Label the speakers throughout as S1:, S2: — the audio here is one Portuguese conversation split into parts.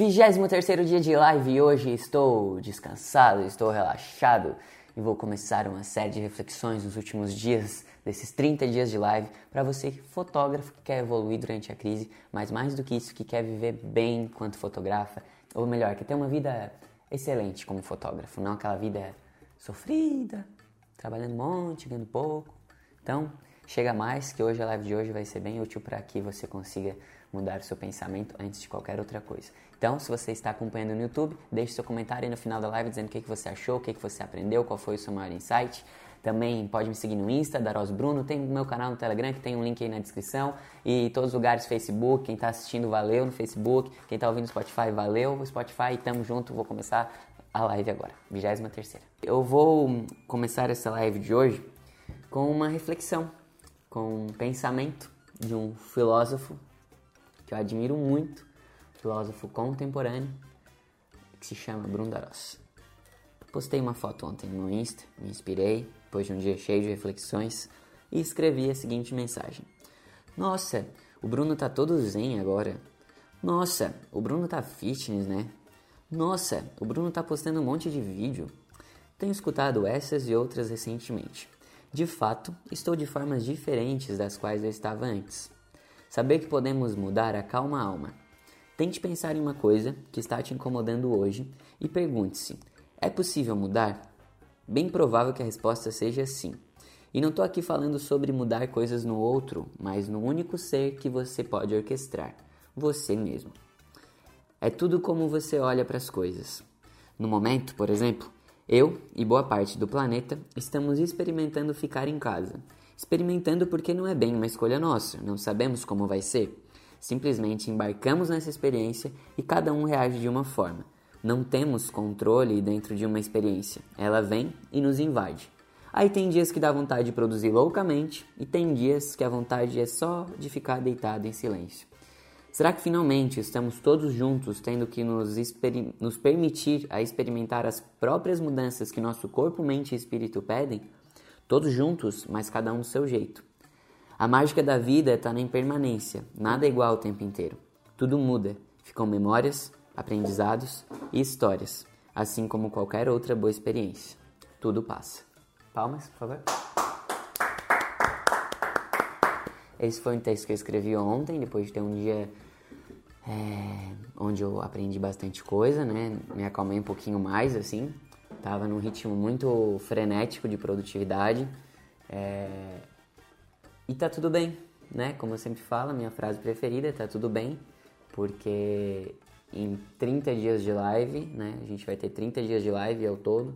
S1: 23 dia de live e hoje estou descansado, estou relaxado e vou começar uma série de reflexões nos últimos dias, desses 30 dias de live, para você, fotógrafo que quer evoluir durante a crise, mas mais do que isso, que quer viver bem enquanto fotografa, ou melhor, que tem uma vida excelente como fotógrafo, não aquela vida sofrida, trabalhando um monte, ganhando pouco. Então, chega mais que hoje a live de hoje vai ser bem útil para que você consiga mudar o seu pensamento antes de qualquer outra coisa. Então, se você está acompanhando no YouTube, deixe seu comentário aí no final da live dizendo o que, você achou, o que, você aprendeu, qual foi o seu maior insight. Também pode me seguir no Insta, Daros Bruno, tem o meu canal no Telegram que tem um link aí na descrição e todos os lugares Facebook, quem está assistindo valeu no Facebook, quem está ouvindo no Spotify valeu, Spotify, tamo junto, vou começar a live agora, 23 terceira. Eu vou começar essa live de hoje com uma reflexão, com um pensamento de um filósofo que eu admiro muito, filósofo contemporâneo, que se chama Bruno Darós. Postei uma foto ontem no Insta, me inspirei, depois de um dia cheio de reflexões, e escrevi a seguinte mensagem: Nossa, o Bruno tá todo zen agora. Nossa, o Bruno tá fitness, né? Nossa, o Bruno tá postando um monte de vídeo. Tenho escutado essas e outras recentemente. De fato, estou de formas diferentes das quais eu estava antes. Saber que podemos mudar acalma a alma. Tente pensar em uma coisa que está te incomodando hoje e pergunte-se: é possível mudar? Bem provável que a resposta seja sim. E não estou aqui falando sobre mudar coisas no outro, mas no único ser que você pode orquestrar: você mesmo. É tudo como você olha para as coisas. No momento, por exemplo, eu e boa parte do planeta estamos experimentando ficar em casa. Experimentando porque não é bem uma escolha nossa, não sabemos como vai ser. Simplesmente embarcamos nessa experiência e cada um reage de uma forma. Não temos controle dentro de uma experiência, ela vem e nos invade. Aí tem dias que dá vontade de produzir loucamente e tem dias que a vontade é só de ficar deitado em silêncio. Será que finalmente estamos todos juntos tendo que nos, nos permitir a experimentar as próprias mudanças que nosso corpo, mente e espírito pedem? Todos juntos, mas cada um do seu jeito. A mágica da vida está na impermanência, nada é igual o tempo inteiro. Tudo muda, ficam memórias, aprendizados e histórias, assim como qualquer outra boa experiência. Tudo passa. Palmas, por favor. Esse foi um texto que eu escrevi ontem, depois de ter um dia é, onde eu aprendi bastante coisa, né? Me acalmei um pouquinho mais, assim. Tava num ritmo muito frenético de produtividade. É, e tá tudo bem, né? Como eu sempre falo, minha frase preferida é tá tudo bem, porque em 30 dias de live, né? A gente vai ter 30 dias de live ao todo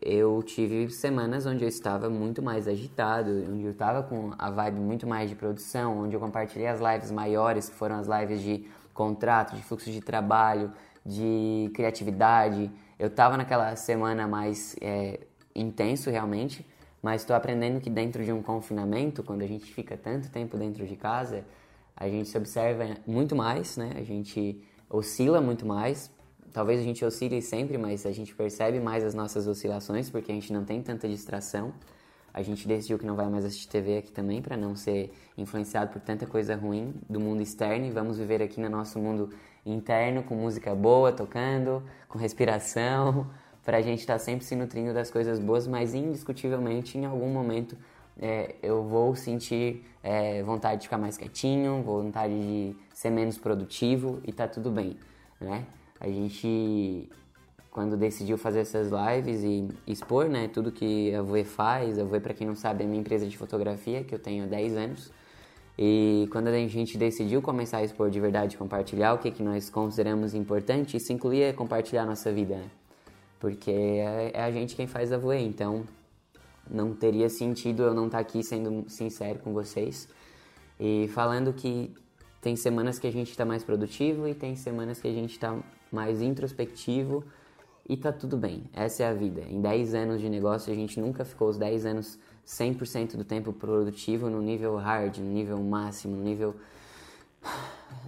S1: eu tive semanas onde eu estava muito mais agitado, onde eu estava com a vibe muito mais de produção, onde eu compartilhei as lives maiores, que foram as lives de contrato, de fluxo de trabalho, de criatividade. Eu estava naquela semana mais é, intenso realmente, mas estou aprendendo que dentro de um confinamento, quando a gente fica tanto tempo dentro de casa, a gente se observa muito mais, né? A gente oscila muito mais, talvez a gente oscile sempre, mas a gente percebe mais as nossas oscilações porque a gente não tem tanta distração. A gente decidiu que não vai mais assistir TV aqui também para não ser influenciado por tanta coisa ruim do mundo externo e vamos viver aqui no nosso mundo interno com música boa tocando, com respiração, para a gente estar tá sempre se nutrindo das coisas boas, mas indiscutivelmente em algum momento é, eu vou sentir é, vontade de ficar mais quietinho, vontade de ser menos produtivo e tá tudo bem, né? A gente, quando decidiu fazer essas lives e expor, né, tudo que a Voe faz, a Voe, para quem não sabe, é minha empresa de fotografia, que eu tenho há 10 anos. E quando a gente decidiu começar a expor de verdade, compartilhar o que, que nós consideramos importante, isso incluía compartilhar a nossa vida, né? Porque é, é a gente quem faz a Voe, então não teria sentido eu não estar tá aqui sendo sincero com vocês e falando que tem semanas que a gente está mais produtivo e tem semanas que a gente está mais introspectivo e tá tudo bem. Essa é a vida. Em 10 anos de negócio, a gente nunca ficou os 10 anos 100% do tempo produtivo no nível hard, no nível máximo, no nível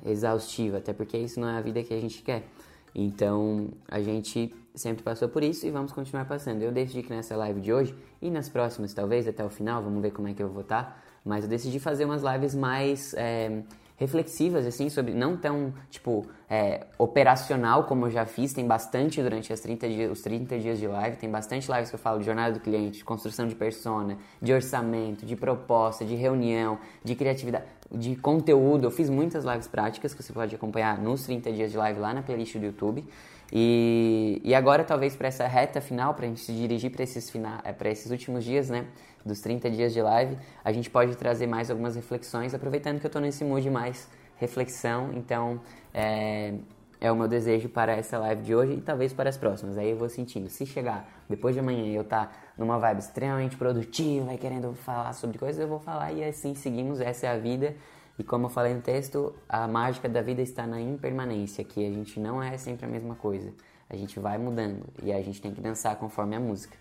S1: exaustivo, até porque isso não é a vida que a gente quer. Então, a gente sempre passou por isso e vamos continuar passando. Eu decidi que nessa live de hoje e nas próximas, talvez até o final, vamos ver como é que eu vou estar, mas eu decidi fazer umas lives mais é, reflexivas, assim, sobre não tão, tipo, é, operacional como eu já fiz, tem bastante durante as 30 dias, os 30 dias de live, tem bastante lives que eu falo de jornada do cliente, de construção de persona, de orçamento, de proposta, de reunião, de criatividade, de conteúdo. Eu fiz muitas lives práticas que você pode acompanhar nos 30 dias de live lá na playlist do YouTube. E, e agora, talvez para essa reta final, para a gente se dirigir para esses, é, esses últimos dias, né? Dos 30 dias de live, a gente pode trazer mais algumas reflexões, aproveitando que eu estou nesse mood mais reflexão. Então, é, é o meu desejo para essa live de hoje e talvez para as próximas. Aí eu vou sentindo. Se chegar depois de amanhã eu tá numa vibe extremamente produtiva e querendo falar sobre coisas, eu vou falar e assim seguimos. Essa é a vida. E como eu falei no texto, a mágica da vida está na impermanência, que a gente não é sempre a mesma coisa. A gente vai mudando e a gente tem que dançar conforme a música.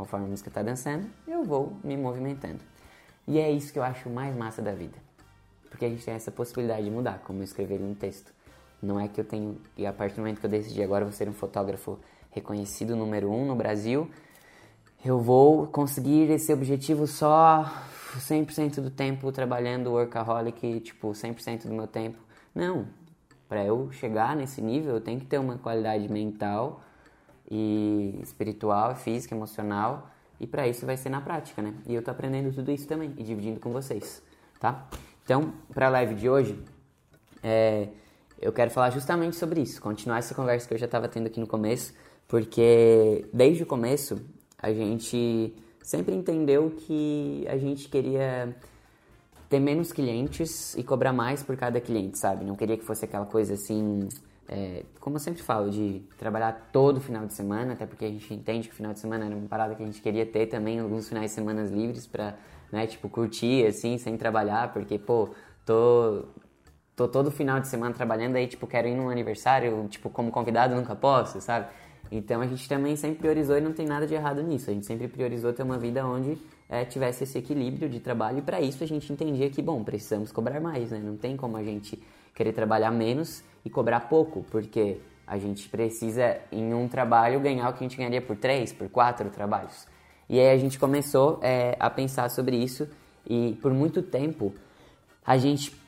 S1: Conforme a música está dançando, eu vou me movimentando. E é isso que eu acho mais massa da vida. Porque a gente tem essa possibilidade de mudar, como eu escrevi no texto. Não é que eu tenho, e a partir do momento que eu decidi agora vou ser um fotógrafo reconhecido número um no Brasil, eu vou conseguir esse objetivo só 100% do tempo trabalhando workaholic, tipo, 100% do meu tempo. Não. Para eu chegar nesse nível, eu tenho que ter uma qualidade mental e espiritual, física, emocional, e para isso vai ser na prática, né? E eu tô aprendendo tudo isso também e dividindo com vocês, tá? Então, para a live de hoje, é, eu quero falar justamente sobre isso, continuar essa conversa que eu já estava tendo aqui no começo, porque desde o começo a gente sempre entendeu que a gente queria ter menos clientes e cobrar mais por cada cliente, sabe? Não queria que fosse aquela coisa assim, é, como eu sempre falo, de trabalhar todo final de semana, até porque a gente entende que o final de semana era uma parada que a gente queria ter também alguns finais de semana livres para, né, tipo, curtir assim, sem trabalhar, porque, pô, tô tô todo final de semana trabalhando aí, tipo, quero ir num aniversário, tipo, como convidado nunca posso, sabe? Então a gente também sempre priorizou e não tem nada de errado nisso. A gente sempre priorizou ter uma vida onde é, tivesse esse equilíbrio de trabalho e para isso a gente entendia que, bom, precisamos cobrar mais, né? Não tem como a gente querer trabalhar menos e cobrar pouco, porque a gente precisa em um trabalho ganhar o que a gente ganharia por três, por quatro trabalhos. E aí a gente começou é, a pensar sobre isso e por muito tempo a gente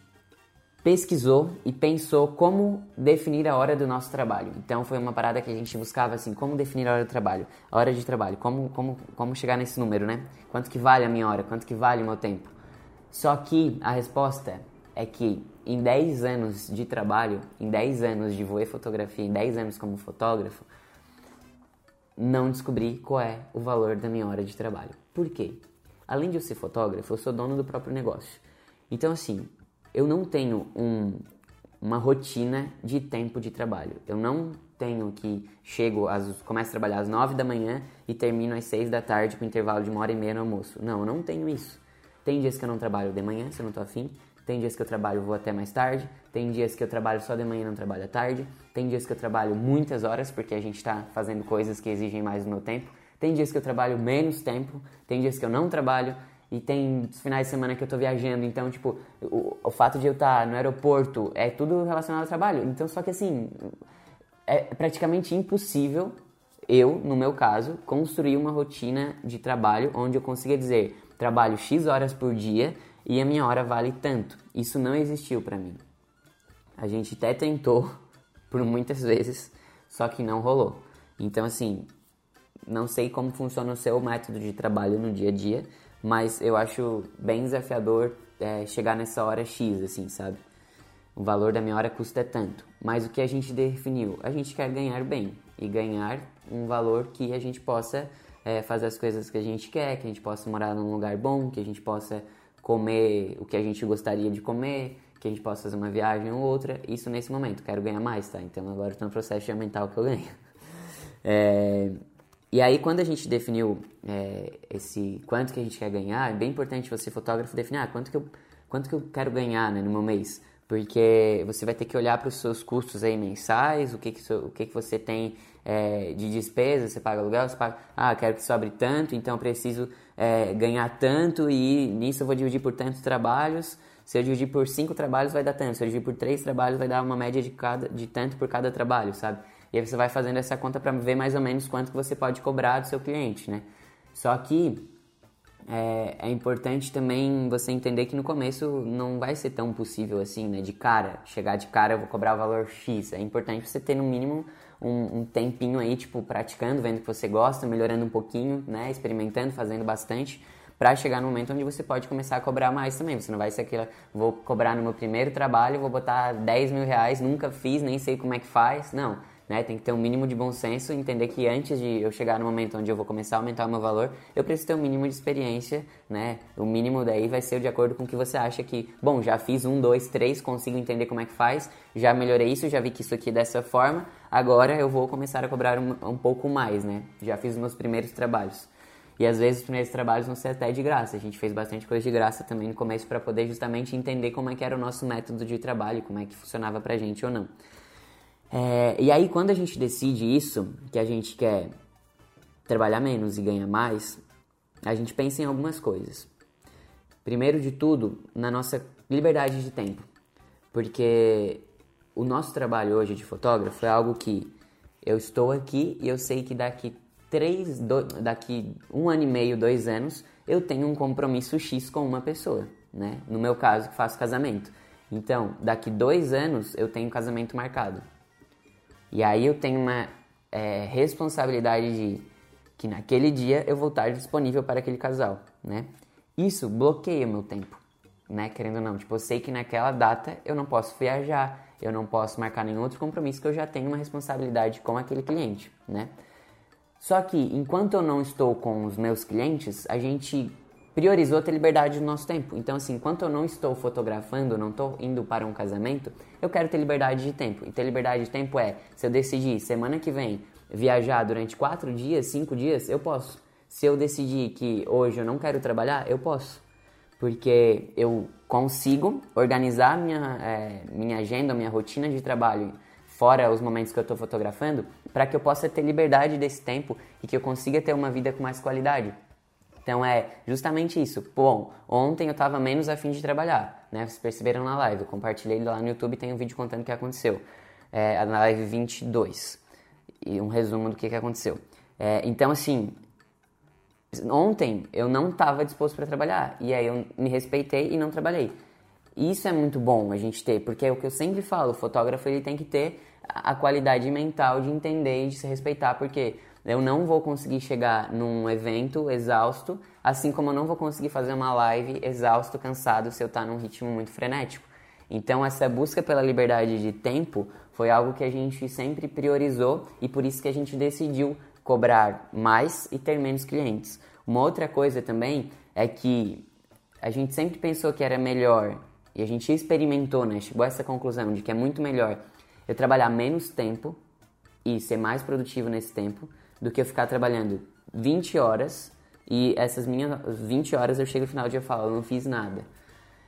S1: pesquisou e pensou como definir a hora do nosso trabalho. Então foi uma parada que a gente buscava assim, como definir a hora do trabalho, a hora de trabalho, como, como, como chegar nesse número, né? Quanto que vale a minha hora, quanto que vale o meu tempo. Só que a resposta é que em 10 anos de trabalho, em 10 anos de voe fotografia, em 10 anos como fotógrafo, não descobri qual é o valor da minha hora de trabalho. Por quê? Além de eu ser fotógrafo, eu sou dono do próprio negócio. Então, assim, eu não tenho um, uma rotina de tempo de trabalho. Eu não tenho que chego às começo a trabalhar às 9 da manhã e termino às 6 da tarde com intervalo de uma hora e meia no almoço. Não, eu não tenho isso. Tem dias que eu não trabalho de manhã, se eu não tô afim. Tem dias que eu trabalho vou até mais tarde. Tem dias que eu trabalho só de manhã e não trabalho à tarde. Tem dias que eu trabalho muitas horas porque a gente está fazendo coisas que exigem mais do meu tempo. Tem dias que eu trabalho menos tempo. Tem dias que eu não trabalho e tem finais de semana que eu tô viajando, então, tipo, o, o fato de eu estar tá no aeroporto é tudo relacionado ao trabalho. Então, só que assim, é praticamente impossível eu, no meu caso, construir uma rotina de trabalho onde eu consiga dizer, trabalho X horas por dia e a minha hora vale tanto. Isso não existiu para mim. A gente até tentou por muitas vezes, só que não rolou. Então, assim, não sei como funciona o seu método de trabalho no dia a dia, mas eu acho bem desafiador é, chegar nessa hora X, assim, sabe? O valor da minha hora custa tanto. Mas o que a gente definiu? A gente quer ganhar bem e ganhar um valor que a gente possa é, fazer as coisas que a gente quer, que a gente possa morar num lugar bom, que a gente possa comer o que a gente gostaria de comer, que a gente possa fazer uma viagem ou outra. Isso nesse momento. Quero ganhar mais, tá? Então agora estou no processo de aumentar o que eu ganho. É, e aí, quando a gente definiu é, esse quanto que a gente quer ganhar, é bem importante você, fotógrafo, definir ah, quanto, que eu, quanto que eu quero ganhar né, no meu mês. Porque você vai ter que olhar para os seus custos aí mensais, o que, que, o que, que você tem é, de despesa, você paga aluguel, você paga, ah, quero que sobre tanto, então preciso é, ganhar tanto e nisso eu vou dividir por tantos trabalhos. Se eu dividir por cinco trabalhos vai dar tanto, se eu dividir por três trabalhos vai dar uma média de, cada, de tanto por cada trabalho, sabe? E aí você vai fazendo essa conta para ver mais ou menos quanto que você pode cobrar do seu cliente, né? Só que é, é, importante também você entender que no começo não vai ser tão possível assim, né? De cara, chegar de cara eu vou cobrar o valor X. É importante você ter no mínimo um, um tempinho aí, tipo, praticando, vendo que você gosta, melhorando um pouquinho, né? Experimentando, fazendo bastante para chegar no momento onde você pode começar a cobrar mais também. Você não vai ser aquela, vou cobrar no meu primeiro trabalho, vou botar 10 mil reais, nunca fiz, nem sei como é que faz. Não, né? Tem que ter um mínimo de bom senso, entender que antes de eu chegar no momento onde eu vou começar a aumentar o meu valor, eu preciso ter um mínimo de experiência, né? O mínimo daí vai ser de acordo com o que você acha que, bom, já fiz um, dois, três, consigo entender como é que faz, já melhorei isso, já vi que isso aqui é dessa forma, agora eu vou começar a cobrar um, um pouco mais, né? Já fiz os meus primeiros trabalhos. E às vezes os primeiros trabalhos vão ser até de graça. A gente fez bastante coisa de graça também no começo para poder justamente entender como é que era o nosso método de trabalho, como é que funcionava pra gente ou não. É, e aí quando a gente decide isso, que a gente quer trabalhar menos e ganhar mais, a gente pensa em algumas coisas. Primeiro de tudo, na nossa liberdade de tempo. Porque o nosso trabalho hoje de fotógrafo é algo que eu estou aqui e eu sei que daqui três, do, daqui um ano e meio, dois anos, eu tenho um compromisso X com uma pessoa, né? No meu caso, que faço casamento. Então, daqui dois anos eu tenho casamento marcado. E aí eu tenho uma é, responsabilidade de que naquele dia eu vou estar disponível para aquele casal, né? Isso bloqueia meu tempo, né? Querendo ou não, tipo, eu sei que naquela data eu não posso viajar, eu não posso marcar nenhum outro compromisso que eu já tenho uma responsabilidade com aquele cliente, né? Só que enquanto eu não estou com os meus clientes, a gente priorizou ter liberdade do nosso tempo. Então, assim, enquanto eu não estou fotografando, não estou indo para um casamento, eu quero ter liberdade de tempo. E ter liberdade de tempo é, se eu decidir semana que vem viajar durante quatro dias, cinco dias, eu posso. Se eu decidir que hoje eu não quero trabalhar, eu posso. Porque eu consigo organizar minha, é, minha agenda, minha rotina de trabalho fora os momentos que eu estou fotografando, para que eu possa ter liberdade desse tempo e que eu consiga ter uma vida com mais qualidade. Então é justamente isso. Bom, ontem eu estava menos afim de trabalhar, né? Vocês perceberam na live, eu compartilhei lá no YouTube, tem um vídeo contando o que aconteceu. É, na live 22. E um resumo do que, que aconteceu. É, então, assim, ontem eu não estava disposto para trabalhar. E aí eu me respeitei e não trabalhei. Isso é muito bom a gente ter, porque é o que eu sempre falo, o fotógrafo ele tem que ter a qualidade mental de entender e de se respeitar, porque eu não vou conseguir chegar num evento exausto, assim como eu não vou conseguir fazer uma live exausto, cansado, se eu estar tá num ritmo muito frenético. Então, essa busca pela liberdade de tempo foi algo que a gente sempre priorizou e por isso que a gente decidiu cobrar mais e ter menos clientes. Uma outra coisa também é que a gente sempre pensou que era melhor e a gente experimentou, né? Chegou a essa conclusão de que é muito melhor eu trabalhar menos tempo e ser mais produtivo nesse tempo do que eu ficar trabalhando 20 horas e essas minhas 20 horas eu chego no final do dia e falo, eu não fiz nada.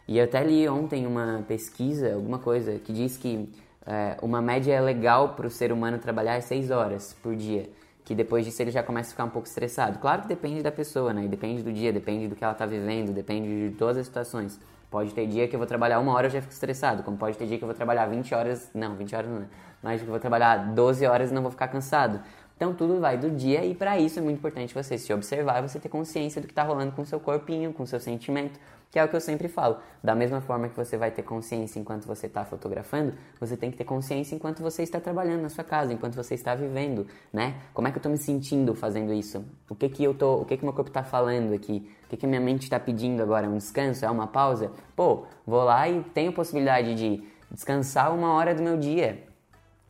S1: E eu até li ontem uma pesquisa, alguma coisa, que diz que é, uma média legal para o ser humano trabalhar é 6 horas por dia. Que depois disso ele já começa a ficar um pouco estressado. Claro que depende da pessoa, né? Depende do dia, depende do que ela está vivendo, depende de todas as situações. Pode ter dia que eu vou trabalhar uma hora e já fico estressado, como pode ter dia que eu vou trabalhar 20 horas, não, 20 horas não, né? mas que eu vou trabalhar 12 horas e não vou ficar cansado. Então tudo vai do dia e para isso é muito importante você se observar você ter consciência do que está rolando com o seu corpinho, com o seu sentimento, que é o que eu sempre falo. Da mesma forma que você vai ter consciência enquanto você está fotografando, você tem que ter consciência enquanto você está trabalhando na sua casa, enquanto você está vivendo, né? Como é que eu estou me sentindo fazendo isso? O que que eu tô, o que que meu corpo está falando aqui? O que que minha mente está pedindo agora? Um descanso? É uma pausa? Pô, vou lá e tenho possibilidade de descansar uma hora do meu dia,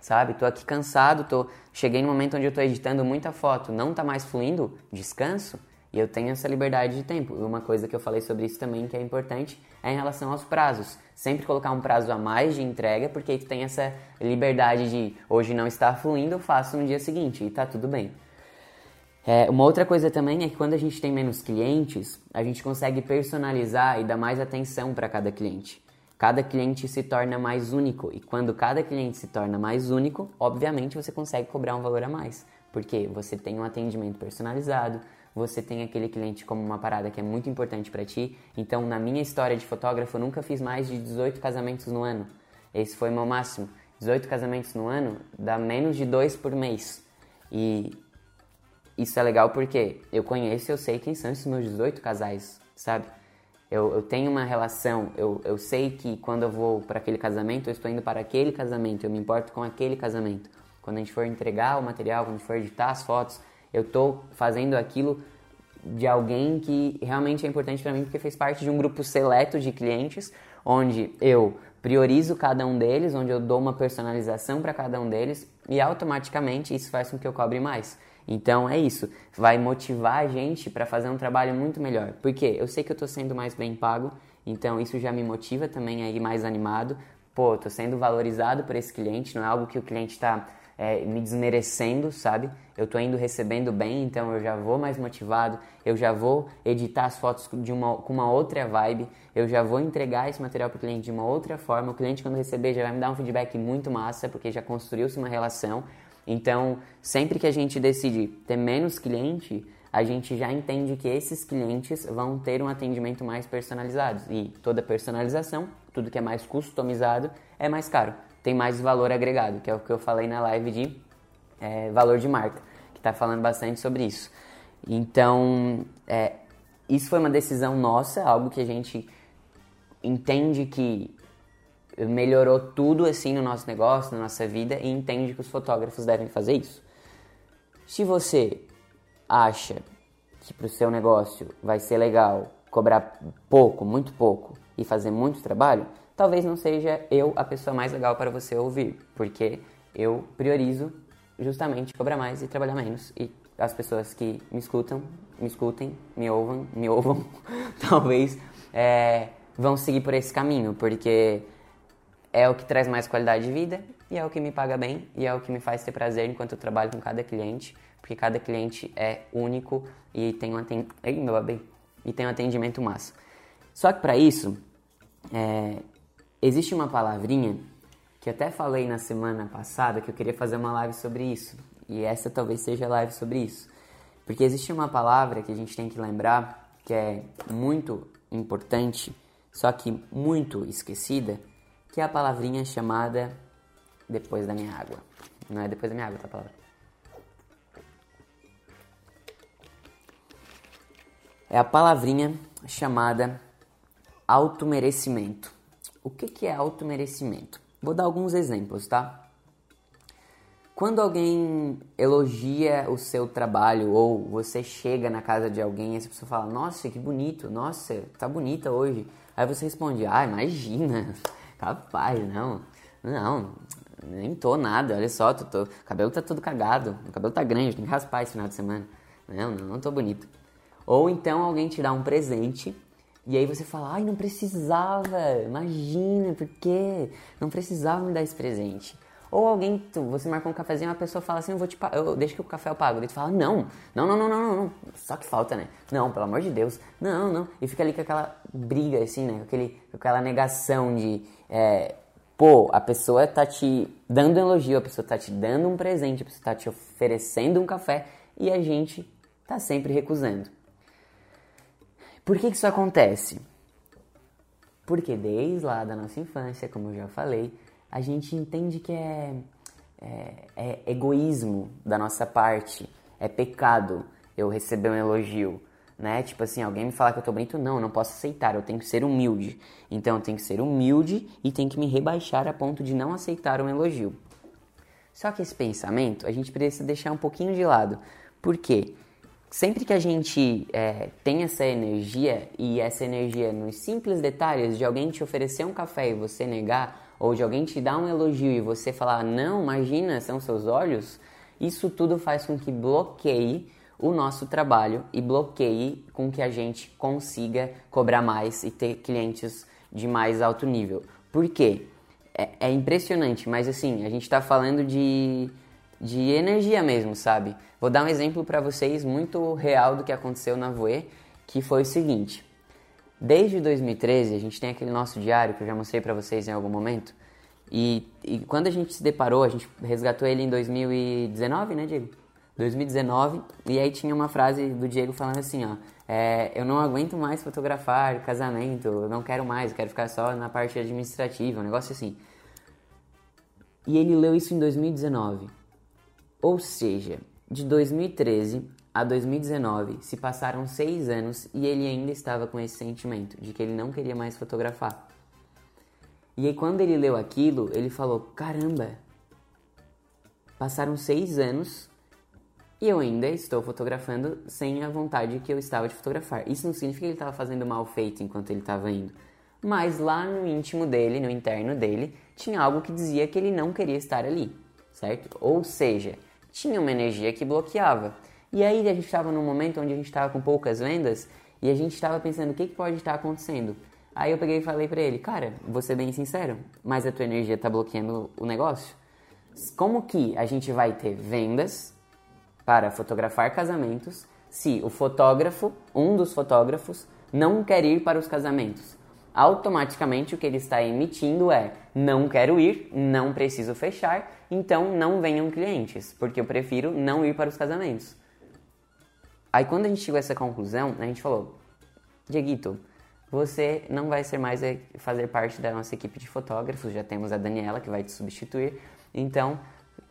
S1: sabe? Tô aqui cansado, tô cheguei no momento onde eu tô editando muita foto, não tá mais fluindo, descanso. E eu tenho essa liberdade de tempo. E uma coisa que eu falei sobre isso também que é importante é em relação aos prazos. Sempre colocar um prazo a mais de entrega, porque aí tu tem essa liberdade de hoje não está fluindo, eu faço no dia seguinte e tá tudo bem. É, uma outra coisa também é que quando a gente tem menos clientes, a gente consegue personalizar e dar mais atenção para cada cliente. Cada cliente se torna mais único e quando cada cliente se torna mais único, obviamente você consegue cobrar um valor a mais, porque você tem um atendimento personalizado, você tem aquele cliente como uma parada que é muito importante para ti. Então, na minha história de fotógrafo, eu nunca fiz mais de 18 casamentos no ano. Esse foi o meu máximo. 18 casamentos no ano dá menos de dois por mês. E isso é legal porque eu conheço, eu sei quem são esses meus 18 casais, sabe? Eu, eu tenho uma relação, eu, eu sei que quando eu vou para aquele casamento, eu estou indo para aquele casamento, eu me importo com aquele casamento. Quando a gente for entregar o material, quando a gente for editar as fotos, eu estou fazendo aquilo de alguém que realmente é importante para mim porque fez parte de um grupo seleto de clientes, onde eu priorizo cada um deles, onde eu dou uma personalização para cada um deles e automaticamente isso faz com que eu cobre mais. Então é isso, vai motivar a gente para fazer um trabalho muito melhor. Porque eu sei que eu estou sendo mais bem pago, então isso já me motiva também a ir mais animado. Pô, estou sendo valorizado por esse cliente, não é algo que o cliente está é, me desmerecendo, sabe? Eu estou indo recebendo bem, então eu já vou mais motivado, eu já vou editar as fotos de uma, com uma outra vibe, eu já vou entregar esse material para o cliente de uma outra forma. O cliente, quando receber, já vai me dar um feedback muito massa, porque já construiu-se uma relação. Então, sempre que a gente decide ter menos cliente, a gente já entende que esses clientes vão ter um atendimento mais personalizado. E toda personalização, tudo que é mais customizado, é mais caro, tem mais valor agregado, que é o que eu falei na live de é, valor de marca, que está falando bastante sobre isso. Então, é, isso foi uma decisão nossa, algo que a gente entende que melhorou tudo assim no nosso negócio, na nossa vida e entende que os fotógrafos devem fazer isso. Se você acha que para o seu negócio vai ser legal cobrar pouco, muito pouco e fazer muito trabalho, talvez não seja eu a pessoa mais legal para você ouvir, porque eu priorizo justamente cobrar mais e trabalhar menos e as pessoas que me escutam, me escutem, me ouvam, me ouvam, talvez é, vão seguir por esse caminho, porque é o que traz mais qualidade de vida e é o que me paga bem e é o que me faz ter prazer enquanto eu trabalho com cada cliente, porque cada cliente é único e tem um, atend... Ei, meu bebê. e tem um atendimento massa. Só que para isso, é... existe uma palavrinha que até falei na semana passada que eu queria fazer uma live sobre isso. E essa talvez seja a live sobre isso. Porque existe uma palavra que a gente tem que lembrar que é muito importante, só que muito esquecida, que é a palavrinha chamada depois da minha água. Não é depois da minha água, tá palavra? É a palavrinha chamada automerecimento. O que, que é automerecimento? Vou dar alguns exemplos, tá? Quando alguém elogia o seu trabalho ou você chega na casa de alguém e essa pessoa fala: Nossa, que bonito, nossa, tá bonita hoje. Aí você responde: Ah, imagina, Rapaz, não. Não, nem tô nada. Olha só, tô, tô, o cabelo tá todo cagado. O cabelo tá grande, tem que raspar esse final de semana. Não, não, não tô bonito. Ou então alguém te dá um presente e aí você fala, ai, não precisava, imagina, por quê? Não precisava me dar esse presente. Ou alguém, tu, você marcou um cafezinho, uma pessoa fala assim, eu vou te deixa que o café eu pago. Daí tu fala, não, não, não, não, não, não, só que falta, né? Não, pelo amor de Deus, não, não. E fica ali com aquela briga, assim, né? Aquele, aquela negação de, é, pô, a pessoa tá te dando elogio, a pessoa tá te dando um presente, a pessoa tá te oferecendo um café e a gente tá sempre recusando. Por que, que isso acontece? Porque desde lá da nossa infância, como eu já falei, a gente entende que é, é, é egoísmo da nossa parte, é pecado eu receber um elogio, né? Tipo assim, alguém me falar que eu tô bonito, não, eu não posso aceitar, eu tenho que ser humilde. Então eu tenho que ser humilde e tenho que me rebaixar a ponto de não aceitar um elogio. Só que esse pensamento a gente precisa deixar um pouquinho de lado. Por quê? Sempre que a gente é, tem essa energia e essa energia nos simples detalhes de alguém te oferecer um café e você negar, ou de alguém te dar um elogio e você falar, não, imagina, são seus olhos, isso tudo faz com que bloqueie o nosso trabalho e bloqueie com que a gente consiga cobrar mais e ter clientes de mais alto nível. Por quê? É, é impressionante, mas assim, a gente está falando de, de energia mesmo, sabe? Vou dar um exemplo para vocês muito real do que aconteceu na Voe, que foi o seguinte. Desde 2013, a gente tem aquele nosso diário que eu já mostrei para vocês em algum momento. E, e, quando a gente se deparou, a gente resgatou ele em 2019, né, Diego? 2019. E aí tinha uma frase do Diego falando assim, ó. É, eu não aguento mais fotografar casamento, eu não quero mais, eu quero ficar só na parte administrativa, um negócio assim. E ele leu isso em 2019. Ou seja, de 2013 a 2019 se passaram seis anos e ele ainda estava com esse sentimento de que ele não queria mais fotografar. E aí, quando ele leu aquilo, ele falou: Caramba, passaram seis anos e eu ainda estou fotografando sem a vontade que eu estava de fotografar. Isso não significa que ele estava fazendo mal feito enquanto ele estava indo, mas lá no íntimo dele, no interno dele, tinha algo que dizia que ele não queria estar ali, certo? Ou seja, tinha uma energia que bloqueava. E aí a gente estava num momento onde a gente estava com poucas vendas e a gente estava pensando o que, que pode estar acontecendo. Aí eu peguei e falei para ele, cara, vou ser bem sincero, mas a tua energia está bloqueando o negócio. Como que a gente vai ter vendas para fotografar casamentos se o fotógrafo, um dos fotógrafos, não quer ir para os casamentos? Automaticamente o que ele está emitindo é: não quero ir, não preciso fechar, então não venham clientes, porque eu prefiro não ir para os casamentos. Aí quando a gente chegou a essa conclusão, a gente falou: Dieguito, você não vai ser mais eh, fazer parte da nossa equipe de fotógrafos, já temos a Daniela que vai te substituir, então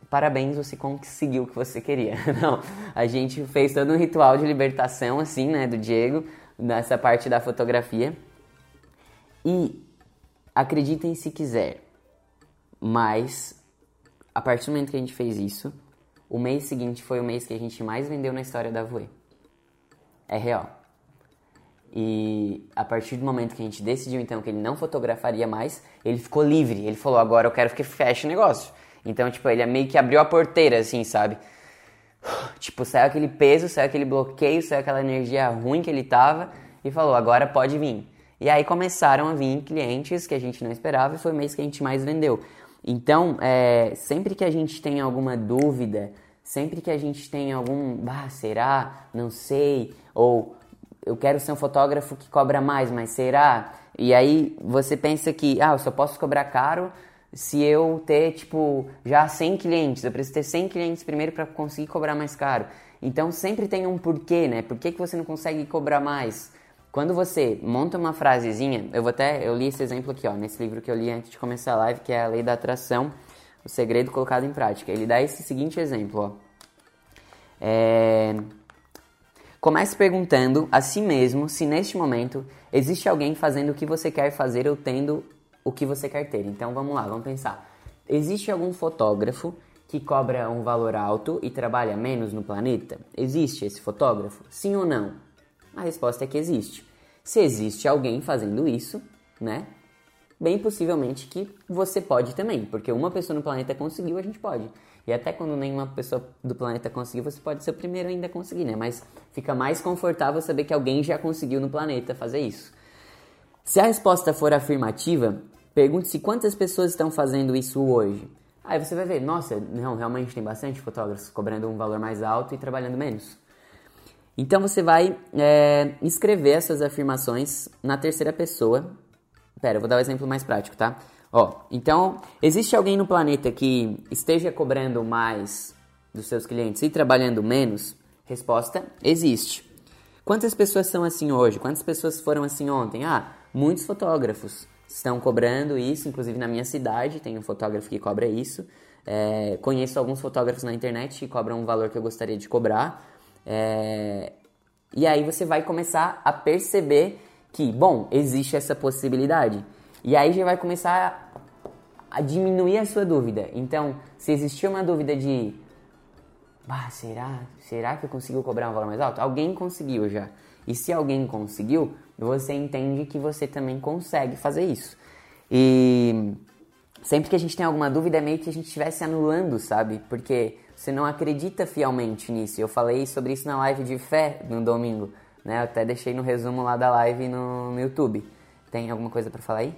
S1: parabéns, você conseguiu o que você queria. Não, a gente fez todo um ritual de libertação, assim, né, do Diego, nessa parte da fotografia. E acreditem se quiser, mas a partir do momento que a gente fez isso, o mês seguinte foi o mês que a gente mais vendeu na história da Voe. É real. E a partir do momento que a gente decidiu então que ele não fotografaria mais, ele ficou livre. Ele falou: agora eu quero que feche o negócio. Então, tipo, ele meio que abriu a porteira, assim, sabe? Tipo, saiu aquele peso, saiu aquele bloqueio, saiu aquela energia ruim que ele tava e falou: agora pode vir. E aí começaram a vir clientes que a gente não esperava e foi o mês que a gente mais vendeu. Então, é, sempre que a gente tem alguma dúvida, sempre que a gente tem algum, ah, será? Não sei, ou eu quero ser um fotógrafo que cobra mais, mas será? E aí você pensa que, ah, eu só posso cobrar caro se eu ter, tipo, já 100 clientes. Eu preciso ter 100 clientes primeiro para conseguir cobrar mais caro. Então sempre tem um porquê, né? Por que, que você não consegue cobrar mais? Quando você monta uma frasezinha, eu vou até, eu li esse exemplo aqui, ó, nesse livro que eu li antes de começar a live, que é a Lei da Atração, o segredo colocado em prática. Ele dá esse seguinte exemplo, ó. É... Comece perguntando a si mesmo se neste momento existe alguém fazendo o que você quer fazer ou tendo o que você quer ter. Então vamos lá, vamos pensar. Existe algum fotógrafo que cobra um valor alto e trabalha menos no planeta? Existe esse fotógrafo? Sim ou não? A resposta é que existe. Se existe alguém fazendo isso, né? Bem possivelmente que você pode também, porque uma pessoa no planeta conseguiu, a gente pode. E até quando nenhuma pessoa do planeta conseguiu, você pode ser o primeiro ainda a conseguir, né? Mas fica mais confortável saber que alguém já conseguiu no planeta fazer isso. Se a resposta for afirmativa, pergunte-se quantas pessoas estão fazendo isso hoje. Aí você vai ver, nossa, não, realmente tem bastante fotógrafos cobrando um valor mais alto e trabalhando menos. Então você vai é, escrever essas afirmações na terceira pessoa. Pera, eu vou dar um exemplo mais prático, tá? Ó, então, existe alguém no planeta que esteja cobrando mais dos seus clientes e trabalhando menos? Resposta: existe. Quantas pessoas são assim hoje? Quantas pessoas foram assim ontem? Ah, muitos fotógrafos estão cobrando isso, inclusive na minha cidade tem um fotógrafo que cobra isso. É, conheço alguns fotógrafos na internet que cobram um valor que eu gostaria de cobrar. É, e aí você vai começar a perceber que, bom, existe essa possibilidade. E aí já vai começar a diminuir a sua dúvida. Então, se existia uma dúvida de bah, será? Será que eu consigo cobrar um valor mais alto? Alguém conseguiu já. E se alguém conseguiu, você entende que você também consegue fazer isso. E sempre que a gente tem alguma dúvida, é meio que a gente estivesse anulando, sabe? Porque você não acredita fielmente nisso. Eu falei sobre isso na live de fé no domingo, né? Eu até deixei no resumo lá da live no, no YouTube. Tem alguma coisa para falar aí?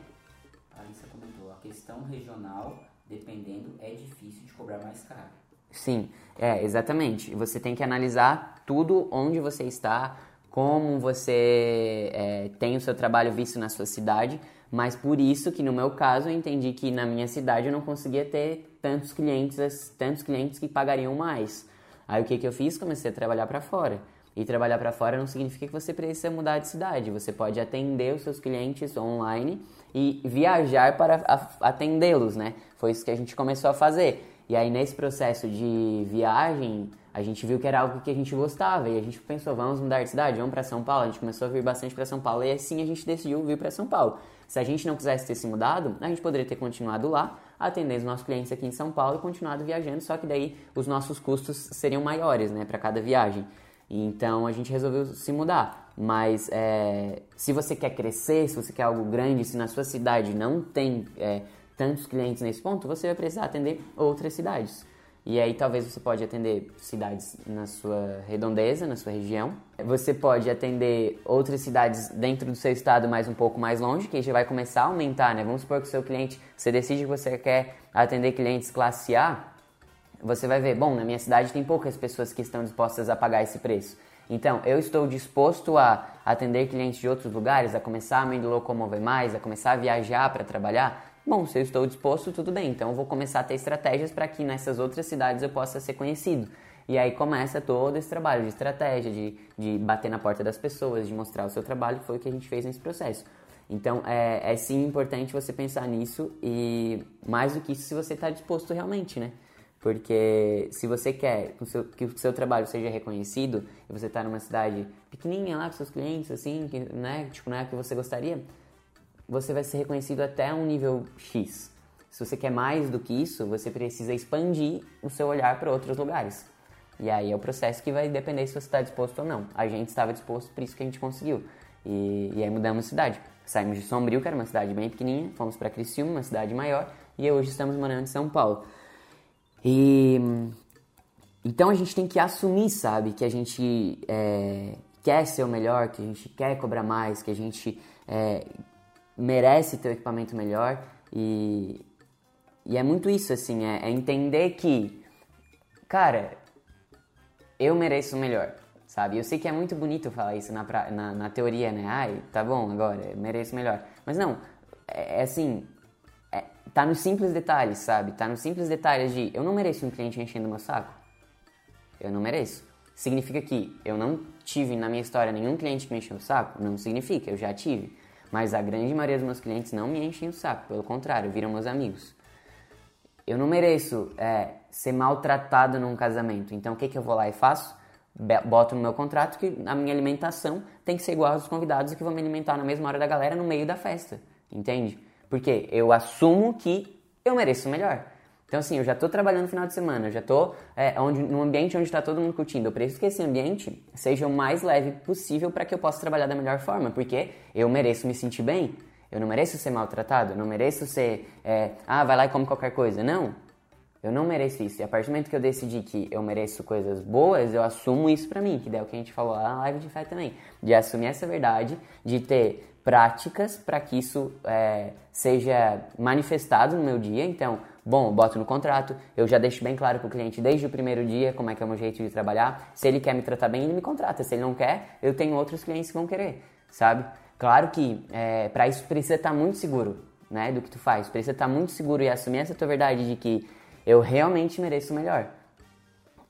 S2: Regional, dependendo, é difícil de cobrar mais caro.
S1: Sim, é, exatamente. Você tem que analisar tudo onde você está, como você é, tem o seu trabalho visto na sua cidade, mas por isso que no meu caso eu entendi que na minha cidade eu não conseguia ter tantos clientes, tantos clientes que pagariam mais. Aí o que, que eu fiz? Comecei a trabalhar para fora. E trabalhar para fora não significa que você precisa mudar de cidade. Você pode atender os seus clientes online e viajar para atendê-los, né? Foi isso que a gente começou a fazer. E aí nesse processo de viagem, a gente viu que era algo que a gente gostava e a gente pensou, vamos mudar de cidade, vamos para São Paulo. A gente começou a vir bastante para São Paulo e assim a gente decidiu vir para São Paulo. Se a gente não quisesse ter se mudado, a gente poderia ter continuado lá, atendendo os nossos clientes aqui em São Paulo e continuado viajando, só que daí os nossos custos seriam maiores, né, para cada viagem. Então a gente resolveu se mudar. Mas é, se você quer crescer, se você quer algo grande, se na sua cidade não tem é, tantos clientes nesse ponto, você vai precisar atender outras cidades. E aí talvez você pode atender cidades na sua redondeza, na sua região. Você pode atender outras cidades dentro do seu estado, mas um pouco mais longe, que já vai começar a aumentar, né? Vamos supor que o seu cliente, você decide que você quer atender clientes classe A, você vai ver, bom, na minha cidade tem poucas pessoas que estão dispostas a pagar esse preço. Então, eu estou disposto a atender clientes de outros lugares, a começar a me locomover mais, a começar a viajar para trabalhar? Bom, se eu estou disposto, tudo bem. Então eu vou começar a ter estratégias para que nessas outras cidades eu possa ser conhecido. E aí começa todo esse trabalho de estratégia, de, de bater na porta das pessoas, de mostrar o seu trabalho, que foi o que a gente fez nesse processo. Então é, é sim importante você pensar nisso e mais do que isso, se você está disposto realmente, né? Porque se você quer que o seu, que o seu trabalho seja reconhecido e você está numa cidade pequenininha lá com seus clientes, assim, que, né? Tipo, não é que você gostaria, você vai ser reconhecido até um nível X. Se você quer mais do que isso, você precisa expandir o seu olhar para outros lugares. E aí é o processo que vai depender se você está disposto ou não. A gente estava disposto, por isso que a gente conseguiu. E, e aí mudamos de cidade. Saímos de Sombrio, que era uma cidade bem pequenininha, fomos para Criciúma, uma cidade maior, e hoje estamos morando em São Paulo. E então a gente tem que assumir, sabe, que a gente é, quer ser o melhor, que a gente quer cobrar mais, que a gente é, merece ter o equipamento melhor e, e é muito isso, assim, é, é entender que, cara, eu mereço o melhor, sabe? Eu sei que é muito bonito falar isso na, na, na teoria, né? Ai, tá bom, agora, mereço melhor. Mas não, é, é assim, tá nos simples detalhes, sabe? Tá nos simples detalhes de eu não mereço um cliente enchendo meu saco. Eu não mereço. Significa que eu não tive na minha história nenhum cliente que me encheu o saco? Não significa, eu já tive. Mas a grande maioria dos meus clientes não me enchem o saco, pelo contrário, viram meus amigos. Eu não mereço é, ser maltratado num casamento, então o que, que eu vou lá e faço? Boto no meu contrato que a minha alimentação tem que ser igual aos convidados que vão me alimentar na mesma hora da galera no meio da festa, entende? Porque eu assumo que eu mereço melhor. Então, assim, eu já estou trabalhando no final de semana, eu já estou é, onde, num ambiente onde está todo mundo curtindo. Eu preciso que esse ambiente seja o mais leve possível para que eu possa trabalhar da melhor forma, porque eu mereço me sentir bem. Eu não mereço ser maltratado, eu não mereço ser, é, ah, vai lá e come qualquer coisa. Não, eu não mereço isso. E a partir do momento que eu decidi que eu mereço coisas boas, eu assumo isso pra mim, que é o que a gente falou lá na live de fé também. De assumir essa verdade, de ter práticas para que isso é, seja manifestado no meu dia. Então, bom, eu boto no contrato, eu já deixo bem claro para o cliente desde o primeiro dia como é que é o meu jeito de trabalhar. Se ele quer me tratar bem, ele me contrata. Se ele não quer, eu tenho outros clientes que vão querer, sabe? Claro que é, para isso precisa estar tá muito seguro né, do que tu faz. Precisa estar tá muito seguro e assumir essa tua verdade de que eu realmente mereço o melhor.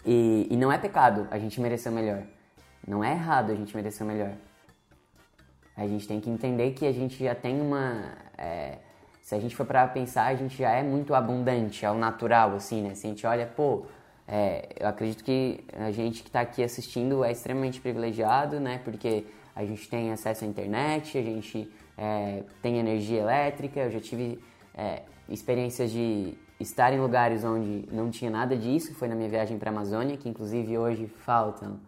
S1: E, e não é pecado a gente merecer o melhor. Não é errado a gente merecer o melhor. A gente tem que entender que a gente já tem uma. É, se a gente for para pensar, a gente já é muito abundante ao natural, assim, né? Se a gente olha, pô, é, eu acredito que a gente que está aqui assistindo é extremamente privilegiado, né? Porque a gente tem acesso à internet, a gente é, tem energia elétrica. Eu já tive é, experiências de estar em lugares onde não tinha nada disso. Foi na minha viagem para a Amazônia, que inclusive hoje faltam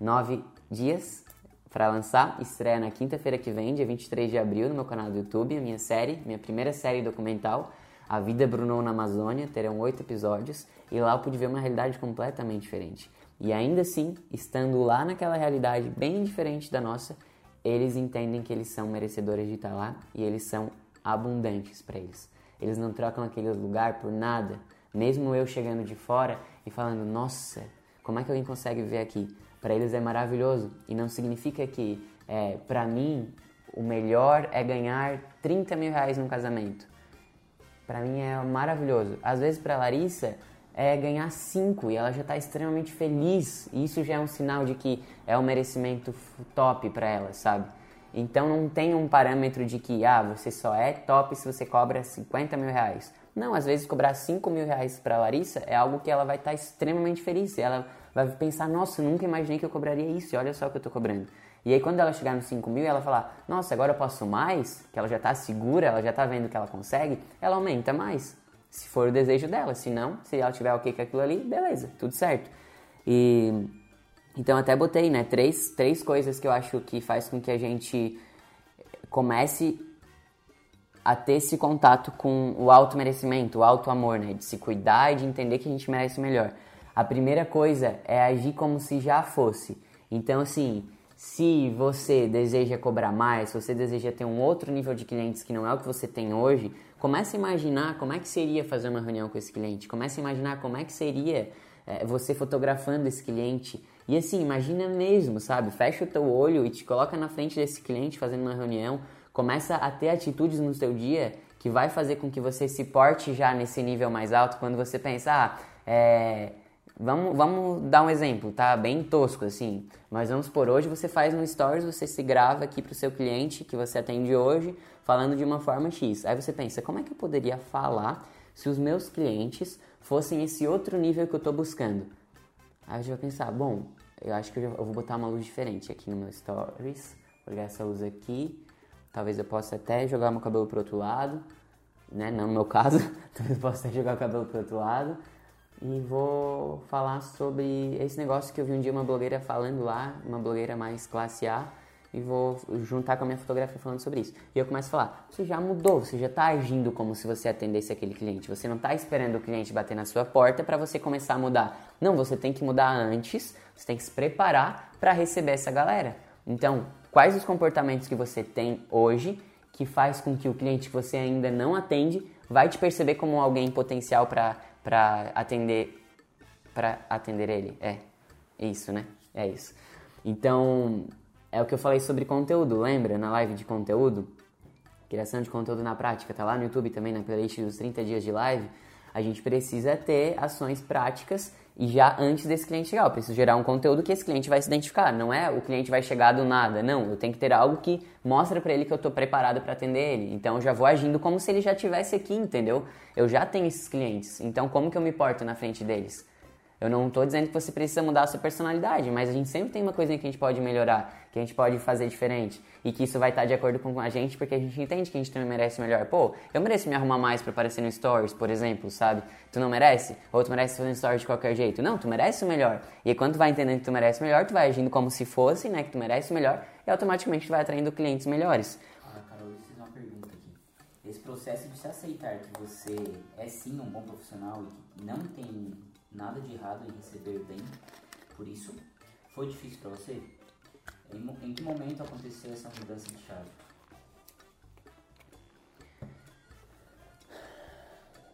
S1: nove dias para lançar. Estreia na quinta-feira que vem, dia 23 de abril, no meu canal do YouTube, a minha série, minha primeira série documental, A Vida Brunou na Amazônia. Terão oito episódios e lá eu pude ver uma realidade completamente diferente. E ainda assim, estando lá naquela realidade bem diferente da nossa, eles entendem que eles são merecedores de estar lá e eles são abundantes para eles. Eles não trocam aquele lugar por nada. Mesmo eu chegando de fora e falando, nossa, como é que alguém consegue viver aqui? Para eles é maravilhoso e não significa que é, para mim o melhor é ganhar 30 mil reais num casamento. Para mim é maravilhoso. Às vezes para Larissa é ganhar 5 e ela já está extremamente feliz. E isso já é um sinal de que é um merecimento top para ela, sabe? Então não tem um parâmetro de que ah, você só é top se você cobra 50 mil reais. Não, às vezes cobrar 5 mil reais pra Larissa é algo que ela vai estar extremamente feliz. Ela vai pensar, nossa, nunca imaginei que eu cobraria isso, e olha só o que eu tô cobrando. E aí quando ela chegar nos 5 mil ela falar, nossa, agora eu posso mais, que ela já tá segura, ela já tá vendo que ela consegue, ela aumenta mais. Se for o desejo dela, se não, se ela tiver ok com aquilo ali, beleza, tudo certo. E então até botei, né, três, três coisas que eu acho que faz com que a gente comece a ter esse contato com o auto-merecimento, o auto-amor, né, de se cuidar e de entender que a gente merece melhor. A primeira coisa é agir como se já fosse. Então, assim, se você deseja cobrar mais, se você deseja ter um outro nível de clientes que não é o que você tem hoje, comece a imaginar como é que seria fazer uma reunião com esse cliente. Comece a imaginar como é que seria é, você fotografando esse cliente. E assim, imagina mesmo, sabe? Fecha o teu olho e te coloca na frente desse cliente fazendo uma reunião. Começa a ter atitudes no seu dia que vai fazer com que você se porte já nesse nível mais alto quando você pensa, ah, é, Vamos, vamos dar um exemplo, tá? Bem tosco assim. Mas vamos por hoje você faz um stories, você se grava aqui para o seu cliente que você atende hoje, falando de uma forma X. Aí você pensa, como é que eu poderia falar se os meus clientes fossem esse outro nível que eu estou buscando? Aí você vai pensar, bom, eu acho que eu vou botar uma luz diferente aqui no meu stories. Vou ligar essa luz aqui. Talvez eu possa até jogar meu cabelo pro outro lado, né? Não no meu caso. Talvez eu possa até jogar o cabelo pro outro lado e vou falar sobre esse negócio que eu vi um dia uma blogueira falando lá, uma blogueira mais classe A, e vou juntar com a minha fotografia falando sobre isso. E eu começo a falar: você já mudou, você já está agindo como se você atendesse aquele cliente. Você não está esperando o cliente bater na sua porta para você começar a mudar. Não, você tem que mudar antes, você tem que se preparar para receber essa galera. Então, quais os comportamentos que você tem hoje que faz com que o cliente que você ainda não atende vai te perceber como alguém potencial para para atender para atender ele. É isso, né? É isso. Então, é o que eu falei sobre conteúdo, lembra? Na live de conteúdo, criação de conteúdo na prática, tá lá no YouTube também na playlist dos 30 dias de live. A gente precisa ter ações práticas e já antes desse cliente chegar. Eu preciso gerar um conteúdo que esse cliente vai se identificar. Não é o cliente vai chegar do nada. Não, eu tenho que ter algo que mostra para ele que eu estou preparado para atender ele. Então eu já vou agindo como se ele já tivesse aqui, entendeu? Eu já tenho esses clientes. Então como que eu me porto na frente deles? Eu não estou dizendo que você precisa mudar a sua personalidade, mas a gente sempre tem uma coisinha que a gente pode melhorar, que a gente pode fazer diferente e que isso vai estar de acordo com a gente, porque a gente entende que a gente também merece melhor. Pô, eu mereço me arrumar mais para aparecer no stories, por exemplo, sabe? Tu não merece? Ou tu merece fazer stories de qualquer jeito? Não, tu merece o melhor. E aí, quando tu vai entendendo que tu merece melhor, tu vai agindo como se fosse, né, que tu merece o melhor e automaticamente tu vai atraindo clientes melhores.
S2: Ah, Carol, eu preciso uma pergunta aqui. Esse processo de se aceitar que você é sim um bom profissional e que não tem nada de errado em receber bem por isso. Foi difícil para você? Em, em, que momento aconteceu essa mudança de chave?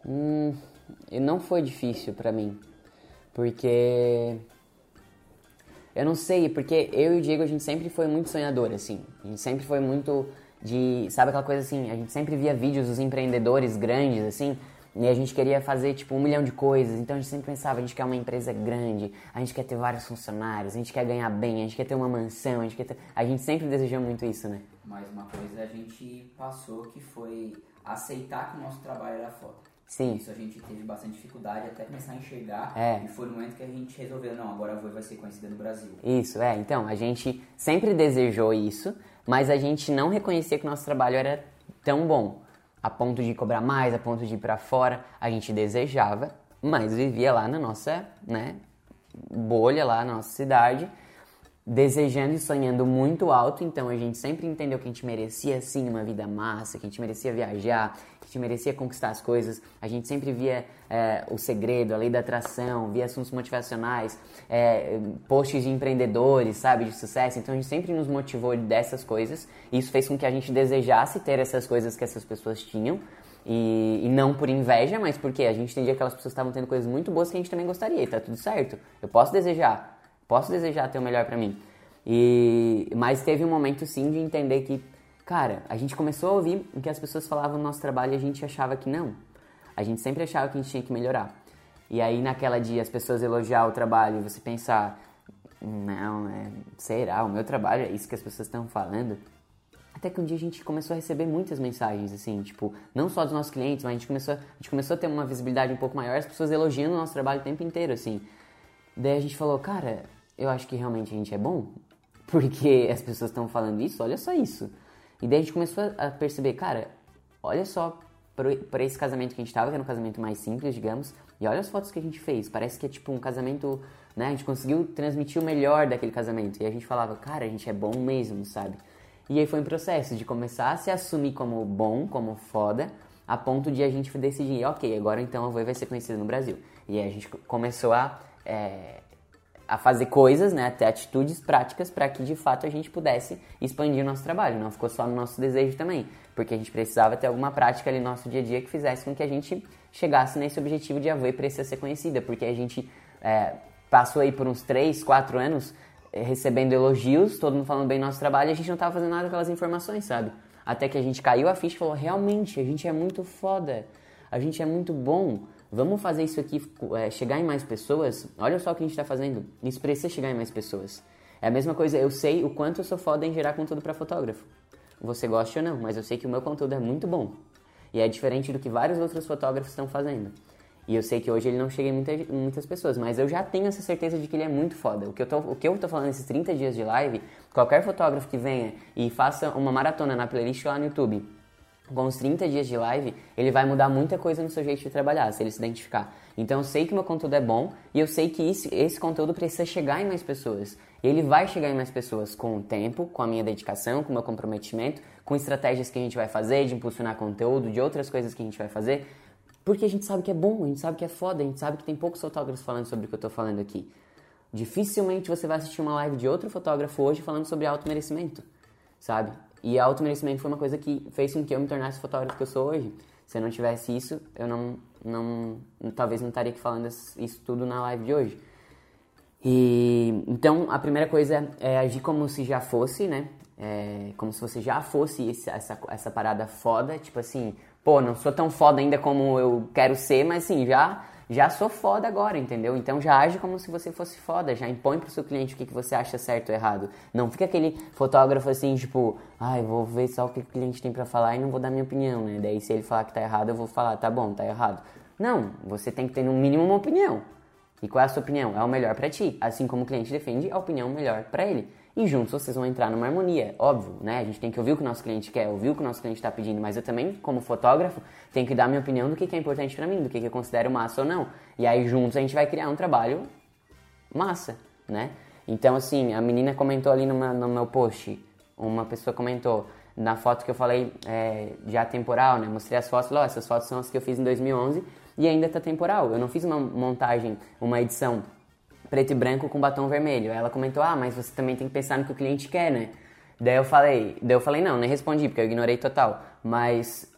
S1: Hum, não foi difícil para mim, porque eu não sei, porque eu e o Diego a gente sempre foi muito sonhador, assim. A gente sempre foi muito de, sabe aquela coisa assim, a gente sempre via vídeos dos empreendedores grandes, assim, e a gente queria fazer tipo um milhão de coisas, então a gente sempre pensava, a gente quer uma empresa grande, a gente quer ter vários funcionários, a gente quer ganhar bem, a gente quer ter uma mansão, a gente quer ter... A gente sempre desejou muito isso, né?
S2: Mas uma coisa a gente passou que foi aceitar que o nosso trabalho era foda.
S1: Sim.
S2: Isso a gente teve bastante dificuldade até começar a enxergar.
S1: É.
S2: E foi no momento que a gente resolveu, não, agora a Voi vai ser conhecida no Brasil.
S1: Isso, é. Então, a gente sempre desejou isso, mas a gente não reconhecia que o nosso trabalho era tão bom a ponto de cobrar mais, a ponto de ir para fora. A gente desejava, mas vivia lá na nossa, né, bolha lá na nossa cidade desejando e sonhando muito alto, então a gente sempre entendeu que a gente merecia sim uma vida massa, que a gente merecia viajar, que a gente merecia conquistar as coisas. A gente sempre via é, o segredo, a lei da atração, via assuntos motivacionais, é, posts de empreendedores, sabe, de sucesso. Então a gente sempre nos motivou dessas coisas. E isso fez com que a gente desejasse ter essas coisas que essas pessoas tinham. E, e, não por inveja, mas porque a gente entendia que aquelas pessoas estavam tendo coisas muito boas que a gente também gostaria, e tá tudo certo. Eu posso desejar, Posso desejar ter o melhor para mim. E mas teve um momento sim de entender que, cara, a gente começou a ouvir o que as pessoas falavam no nosso trabalho e a gente achava que não. A gente sempre achava que a gente tinha que melhorar. E aí naquela dia as pessoas elogiar o trabalho e você pensar, não, é, será, o meu trabalho é isso que as pessoas estão falando. Até que um dia a gente começou a receber muitas mensagens, assim, tipo, não só dos nossos clientes, mas a gente começou, a gente começou a ter uma visibilidade um pouco maior, as pessoas elogiando o nosso trabalho o tempo inteiro, assim. Daí a gente falou, cara, eu acho que realmente a gente é bom, porque as pessoas estão falando isso, olha só isso. E daí a gente começou a perceber, cara, olha só para esse casamento que a gente tava, que era um casamento mais simples, digamos, e olha as fotos que a gente fez. Parece que é tipo um casamento, né? A gente conseguiu transmitir o melhor daquele casamento. E a gente falava, cara, a gente é bom mesmo, sabe? E aí foi um processo de começar a se assumir como bom, como foda, a ponto de a gente decidir, ok, agora então a Voi vai ser conhecida no Brasil. E aí a gente começou a é, a fazer coisas, né, até atitudes práticas para que de fato a gente pudesse expandir o nosso trabalho. Não ficou só no nosso desejo também, porque a gente precisava ter alguma prática ali no nosso dia a dia que fizesse com que a gente chegasse nesse objetivo de a Voi precisa ser conhecida, porque a gente é, passou aí por uns 3, 4 anos é, recebendo elogios, todo mundo falando bem do nosso trabalho, e a gente não estava fazendo nada com aquelas informações, sabe? Até que a gente caiu a ficha e falou: realmente, a gente é muito foda, a gente é muito bom Vamos fazer isso aqui é, chegar em mais pessoas? Olha só o que a gente está fazendo. Isso precisa chegar em mais pessoas. É a mesma coisa, eu sei o quanto eu sou foda em gerar conteúdo para fotógrafo. Você gosta ou não, mas eu sei que o meu conteúdo é muito bom. E é diferente do que vários outros fotógrafos estão fazendo. E eu sei que hoje ele não chega em muita, muitas pessoas, mas eu já tenho essa certeza de que ele é muito foda. O que, eu tô, o que eu tô falando nesses 30 dias de live, qualquer fotógrafo que venha e faça uma maratona na playlist lá no YouTube com os 30 dias de live, ele vai mudar muita coisa no seu jeito de trabalhar, se ele se identificar. Então eu sei que meu conteúdo é bom e eu sei que esse, conteúdo precisa chegar em mais pessoas. Ele vai chegar em mais pessoas com o tempo, com a minha dedicação, com o meu comprometimento, com estratégias que a gente vai fazer, de impulsionar conteúdo, de outras coisas que a gente vai fazer, porque a gente sabe que é bom, a gente sabe que é foda, a gente sabe que tem poucos fotógrafos falando sobre o que eu estou falando aqui. Dificilmente você vai assistir uma live de outro fotógrafo hoje falando sobre auto merecimento, sabe? E auto-merecimento foi uma coisa que fez com que eu me tornasse o fotógrafo que eu sou hoje. Se eu não tivesse isso, eu não, não talvez não estaria aqui falando isso tudo na live de hoje. E então a primeira coisa é agir como se já fosse, né? É, como se você já fosse esse, essa, essa parada foda, tipo assim, pô, não sou tão foda ainda como eu quero ser, mas sim, já já sou foda agora, entendeu? Então já age como se você fosse foda, já impõe pro seu cliente o que, que você acha certo ou errado. Não fica aquele fotógrafo assim, tipo, ai, vou ver só o que o cliente tem para falar e não vou dar minha opinião, né? Daí se ele falar que tá errado, eu vou falar, tá bom, tá errado. Não, você tem que ter no mínimo uma opinião. E qual é a sua opinião? É o melhor para ti, assim como o cliente defende a opinião melhor para ele e juntos vocês vão entrar numa harmonia. Óbvio, né? A gente tem que ouvir o que o nosso cliente quer, ouvir o que o nosso cliente está pedindo, mas eu também, como fotógrafo, tenho que dar minha opinião do que, é importante para mim, do que, que eu considero massa ou não. E aí juntos a gente vai criar um trabalho massa, né? Então, assim, a menina comentou ali no meu, no meu post, uma pessoa comentou na foto que eu falei é, de atemporal, né? Mostrei as fotos, falou, oh, essas fotos são as que eu fiz em 2011 e ainda tá temporal. Eu não fiz uma montagem, uma edição preto e branco com batom vermelho. Ela comentou: "Ah, mas você também tem que pensar no que o cliente quer, né?" Daí eu falei, daí eu falei não, nem respondi porque eu ignorei total. Mas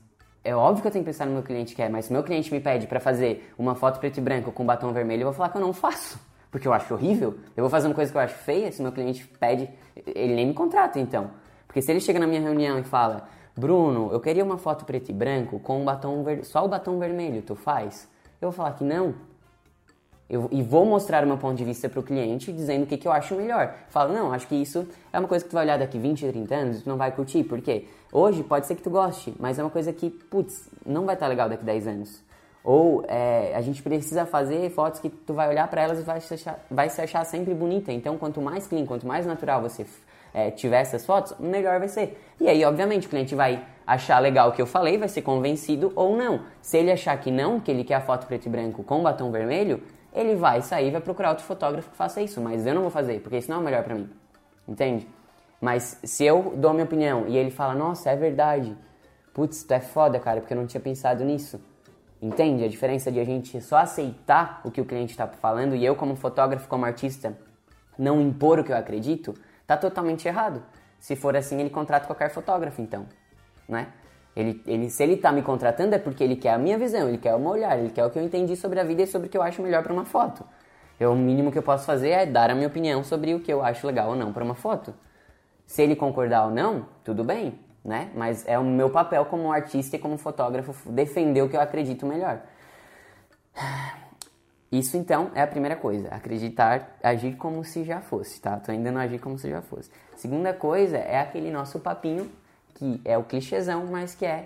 S1: é óbvio que eu tenho que pensar no meu cliente quer, mas se meu cliente me pede para fazer uma foto preto e branco com batom vermelho, eu vou falar que eu não faço, porque eu acho horrível. Eu vou fazer uma coisa que eu acho feia, se meu cliente pede, ele nem me contrata então. Porque se ele chega na minha reunião e fala: "Bruno, eu queria uma foto preto e branco com um batom ver... só o batom vermelho, tu faz?" Eu vou falar que não, eu, e vou mostrar o meu ponto de vista para o cliente, dizendo o que, que eu acho melhor. Falo, não, acho que isso é uma coisa que tu vai olhar daqui 20, 30 anos tu não vai curtir. Por quê? Hoje pode ser que tu goste, mas é uma coisa que, putz, não vai estar tá legal daqui 10 anos. Ou é, a gente precisa fazer fotos que tu vai olhar para elas e vai se, achar, vai se achar sempre bonita. Então, quanto mais clean, quanto mais natural você é, tiver essas fotos, melhor vai ser. E aí, obviamente, o cliente vai achar legal o que eu falei, vai ser convencido ou não. Se ele achar que não, que ele quer a foto preto e branco com batom vermelho, ele vai sair vai procurar outro fotógrafo que faça isso, mas eu não vou fazer, porque isso não é o melhor para mim. Entende? Mas se eu dou a minha opinião e ele fala, nossa, é verdade, putz, tu é foda, cara, porque eu não tinha pensado nisso. Entende a diferença de a gente só aceitar o que o cliente está falando e eu, como fotógrafo, como artista, não impor o que eu acredito? Tá totalmente errado. Se for assim, ele contrata qualquer fotógrafo, então, né? Ele, ele, se ele está me contratando é porque ele quer a minha visão, ele quer o meu olhar, ele quer o que eu entendi sobre a vida e sobre o que eu acho melhor para uma foto. Eu, o mínimo que eu posso fazer é dar a minha opinião sobre o que eu acho legal ou não para uma foto. Se ele concordar ou não, tudo bem, né? Mas é o meu papel como artista e como fotógrafo defender o que eu acredito melhor. Isso então é a primeira coisa, acreditar, agir como se já fosse, tá? Tô ainda não agir como se já fosse. Segunda coisa é aquele nosso papinho que é o clichêzão, mas que é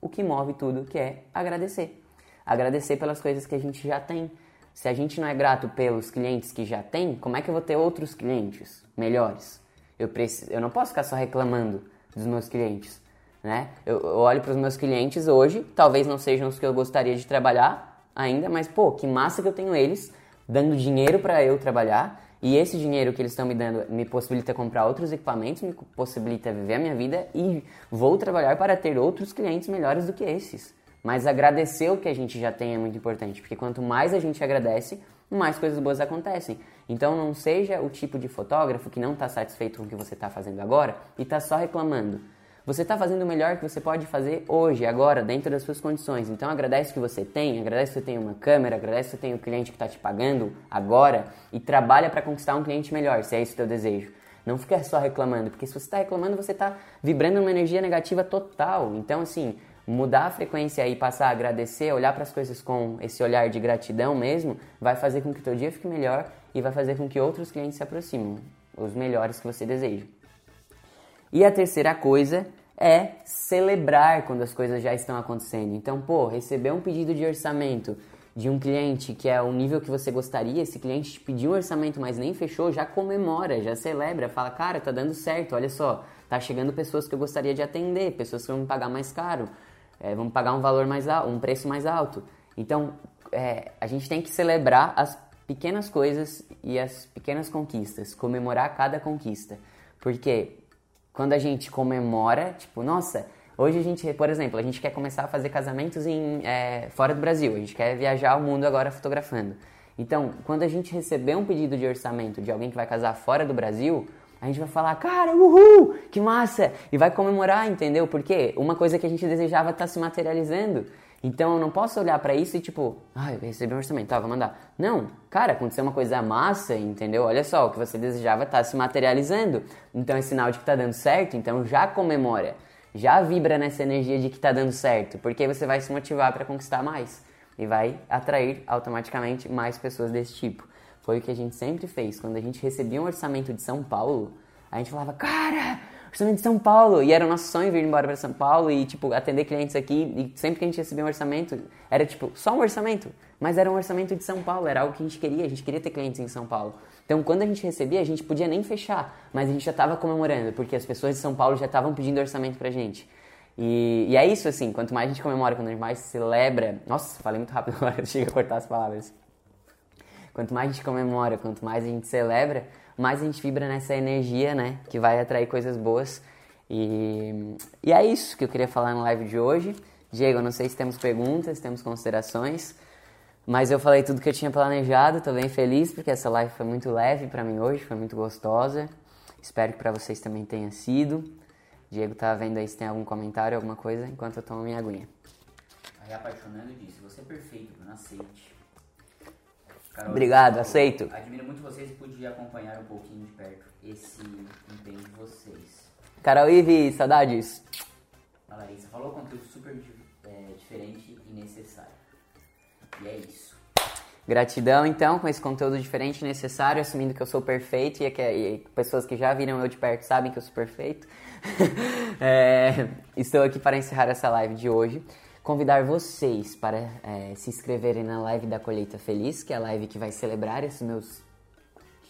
S1: o que move tudo, que é agradecer. Agradecer pelas coisas que a gente já tem. Se a gente não é grato pelos clientes que já tem, como é que eu vou ter outros clientes melhores? Eu, preciso, eu não posso ficar só reclamando dos meus clientes. Né? Eu, eu olho para os meus clientes hoje, talvez não sejam os que eu gostaria de trabalhar ainda, mas pô, que massa que eu tenho eles dando dinheiro para eu trabalhar e esse dinheiro que eles estão me dando me possibilita comprar outros equipamentos, me possibilita viver a minha vida e vou trabalhar para ter outros clientes melhores do que esses. Mas agradecer o que a gente já tem é muito importante, porque quanto mais a gente agradece, mais coisas boas acontecem. Então não seja o tipo de fotógrafo que não está satisfeito com o que você está fazendo agora e está só reclamando. Você está fazendo o melhor que você pode fazer hoje, agora, dentro das suas condições. Então agradece que você tem, agradece que você tem uma câmera, agradece que você tem o cliente que está te pagando agora e trabalha para conquistar um cliente melhor, se é esse o teu desejo. Não fica só reclamando, porque se você está reclamando, você está vibrando uma energia negativa total. Então, assim, mudar a frequência e passar a agradecer, olhar para as coisas com esse olhar de gratidão mesmo, vai fazer com que o teu dia fique melhor e vai fazer com que outros clientes se aproximem, os melhores que você deseja. E a terceira coisa é celebrar quando as coisas já estão acontecendo. Então, pô, receber um pedido de orçamento de um cliente que é o nível que você gostaria, esse cliente te pediu um orçamento, mas nem fechou, já comemora, já celebra, fala, cara, tá dando certo, olha só, tá chegando pessoas que eu gostaria de atender, pessoas que vão me pagar mais caro, é, vão pagar um valor mais alto, um preço mais alto. Então, é, a gente tem que celebrar as pequenas coisas e as pequenas conquistas, comemorar cada conquista. Porque quando a gente comemora, tipo, nossa, hoje a gente, por exemplo, a gente quer começar a fazer casamentos em, é, fora do Brasil, a gente quer viajar o mundo agora fotografando. Então, quando a gente receber um pedido de orçamento de alguém que vai casar fora do Brasil, a gente vai falar, cara, uhul, que massa! E vai comemorar, entendeu? Porque uma coisa que a gente desejava está se materializando. Então eu não posso olhar para isso e tipo, ah, eu recebi um orçamento, tá, vou mandar. Não, cara, aconteceu uma coisa massa, entendeu? Olha só, o que você desejava está se materializando. Então é sinal de que tá dando certo, então já comemora. Já vibra nessa energia de que tá dando certo, porque você vai se motivar para conquistar mais e vai atrair automaticamente mais pessoas desse tipo. Foi o que a gente sempre fez. Quando a gente recebia um orçamento de São Paulo, a gente falava, cara, orçamento de São Paulo. E era o nosso sonho vir embora para São Paulo e, tipo, atender clientes aqui. E sempre que a gente recebia um orçamento, era, tipo, só um orçamento. Mas era um orçamento de São Paulo, era algo que a gente queria. A gente queria ter clientes em São Paulo. Então, quando a gente recebia, a gente podia nem fechar, mas a gente já estava comemorando, porque as pessoas de São Paulo já estavam pedindo orçamento pra gente. E, e, é isso, assim, quanto mais a gente comemora, quanto mais celebra. Nossa, falei muito rápido agora, chega a cortar as palavras. Quanto mais a gente comemora, quanto mais a gente celebra, mais a gente vibra nessa energia, né? Que vai atrair coisas boas. E, e é isso que eu queria falar na live de hoje. Diego, não sei se temos perguntas, temos considerações, mas eu falei tudo que eu tinha planejado. Tô bem feliz porque essa live foi muito leve para mim hoje, foi muito gostosa. Espero que para vocês também tenha sido. Diego tá vendo aí se tem algum comentário, alguma coisa, enquanto eu tomo minha aguinha.
S2: Aí apaixonando disse, você é perfeito, não aceite.
S1: Carol, Obrigado, aceito.
S2: Admiro muito vocês e pude acompanhar um pouquinho de perto esse empenho de vocês.
S1: Carol Ive, saudades.
S2: A Larissa falou conteúdo super é, diferente e necessário. E é isso.
S1: Gratidão, então, com esse conteúdo diferente e necessário, assumindo que eu sou perfeito e, que, e pessoas que já viram eu de perto sabem que eu sou perfeito. é, estou aqui para encerrar essa live de hoje convidar vocês para é, se inscreverem na live da Colheita Feliz, que é a live que vai celebrar esses meus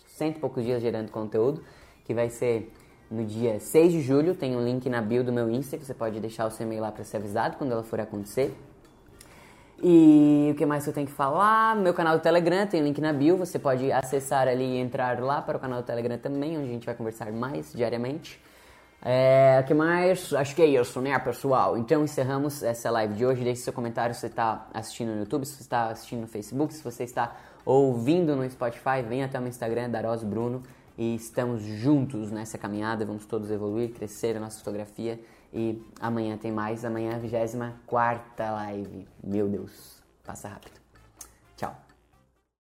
S1: cento e poucos dias gerando conteúdo, que vai ser no dia 6 de julho. Tem um link na bio do meu Insta que você pode deixar o seu e-mail lá para ser avisado quando ela for acontecer. E o que mais eu tenho que falar? Meu canal do Telegram tem link na bio, você pode acessar ali e entrar lá para o canal do Telegram também, onde a gente vai conversar mais diariamente. É, que mais? Acho que é isso, né, pessoal? Então encerramos essa live de hoje. Deixe seu comentário se você está assistindo no YouTube, se você está assistindo no Facebook, se você está ouvindo no Spotify, vem até o meu Instagram, Daros Bruno, e estamos juntos nessa caminhada. Vamos todos evoluir, crescer a nossa fotografia. E amanhã tem mais, amanhã é a 24 live. Meu Deus, passa rápido.